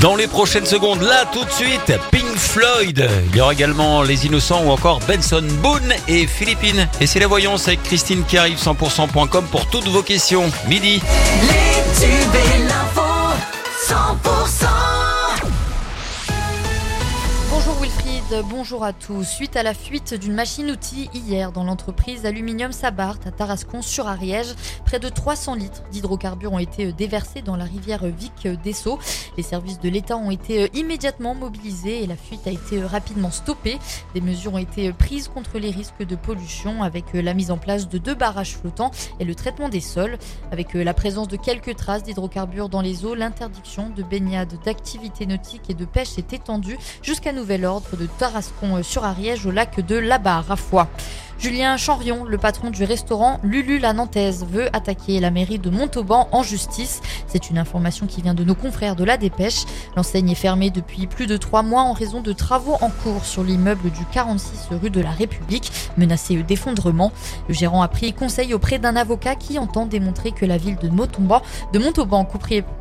Dans les prochaines secondes, là tout de suite, Pink Floyd. Il y aura également Les Innocents ou encore Benson Boone et Philippines. Et c'est la voyance avec Christine qui arrive 100%.com pour toutes vos questions. Midi. Les tubes et l'info 100% Bonjour à tous. Suite à la fuite d'une machine-outil hier dans l'entreprise Aluminium Sabart à Tarascon sur Ariège, près de 300 litres d'hydrocarbures ont été déversés dans la rivière Vic d'Esso. Les services de l'État ont été immédiatement mobilisés et la fuite a été rapidement stoppée. Des mesures ont été prises contre les risques de pollution avec la mise en place de deux barrages flottants et le traitement des sols. Avec la présence de quelques traces d'hydrocarbures dans les eaux, l'interdiction de baignade, d'activités nautiques et de pêche est étendue jusqu'à nouvel ordre de Tarascon sur Ariège au lac de Labar à Foix. Julien Chanrion, le patron du restaurant Lulu la Nantaise, veut attaquer la mairie de Montauban en justice. C'est une information qui vient de nos confrères de la Dépêche. L'enseigne est fermée depuis plus de trois mois en raison de travaux en cours sur l'immeuble du 46 rue de la République, menacé d'effondrement. Le gérant a pris conseil auprès d'un avocat qui entend démontrer que la ville de Montauban, de Montauban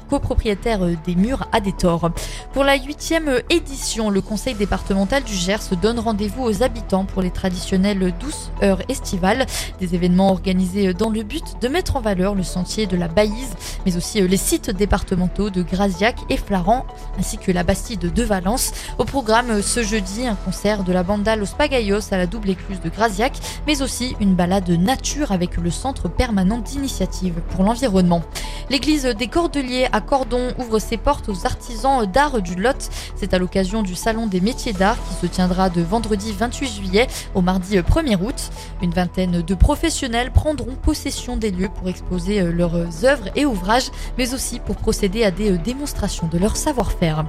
copropriétaire des murs, a des torts. Pour la huitième édition, le conseil départemental du Gers donne rendez-vous aux habitants pour les traditionnelles douces heures estivales. Des événements organisés dans le but de mettre en valeur le sentier de la Baïse, mais aussi les sites départementaux de Graziac et Flaran, ainsi que la Bastide de Valence. Au programme ce jeudi, un concert de la banda Los Pagayos à la double écluse de Graziac, mais aussi une balade nature avec le centre permanent d'initiative pour l'environnement. L'église des Cordeliers à Cordon ouvre ses portes aux artisans d'art du Lot. C'est à l'occasion du Salon des métiers d'art qui se tiendra de vendredi 28 juillet au mardi 1er août. Une vingtaine de professionnels prendront possession des lieux pour exposer leurs œuvres et ouvrages, mais aussi pour procéder à des démonstrations de leur savoir-faire.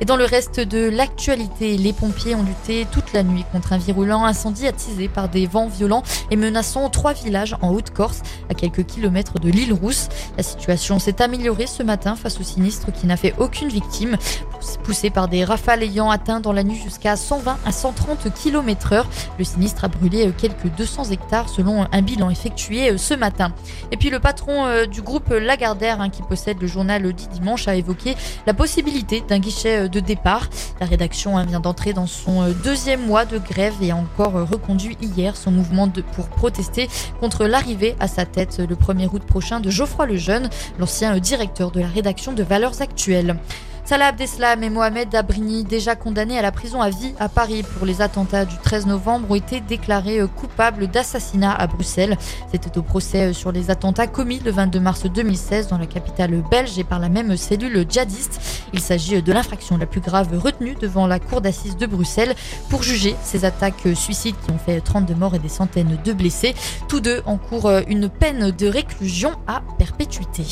Et dans le reste de l'actualité, les pompiers ont lutté toute la nuit contre un virulent incendie attisé par des vents violents et menaçant trois villages en Haute-Corse, à quelques kilomètres de l'île Rousse. La situation s'est améliorée ce matin face au sinistre qui n'a fait aucune victime, poussé par des rafales ayant atteint dans la nuit jusqu'à 120 à 130 km heure. Le sinistre a brûlé quelques 200 hectares selon un bilan effectué ce matin. Et puis le patron du groupe Lagardère, hein, qui possède le journal dit dimanche, a évoqué la possibilité d'un guichet de départ. La rédaction vient d'entrer dans son deuxième mois de grève et a encore reconduit hier son mouvement pour protester contre l'arrivée à sa tête le 1er août prochain de Geoffroy Lejeune, l'ancien directeur de la rédaction de Valeurs Actuelles. Salah Abdeslam et Mohamed Abrini, déjà condamnés à la prison à vie à Paris pour les attentats du 13 novembre, ont été déclarés coupables d'assassinat à Bruxelles. C'était au procès sur les attentats commis le 22 mars 2016 dans la capitale belge et par la même cellule djihadiste. Il s'agit de l'infraction la plus grave retenue devant la cour d'assises de Bruxelles pour juger ces attaques suicides qui ont fait 32 morts et des centaines de blessés. Tous deux encourent une peine de réclusion à perpétuité.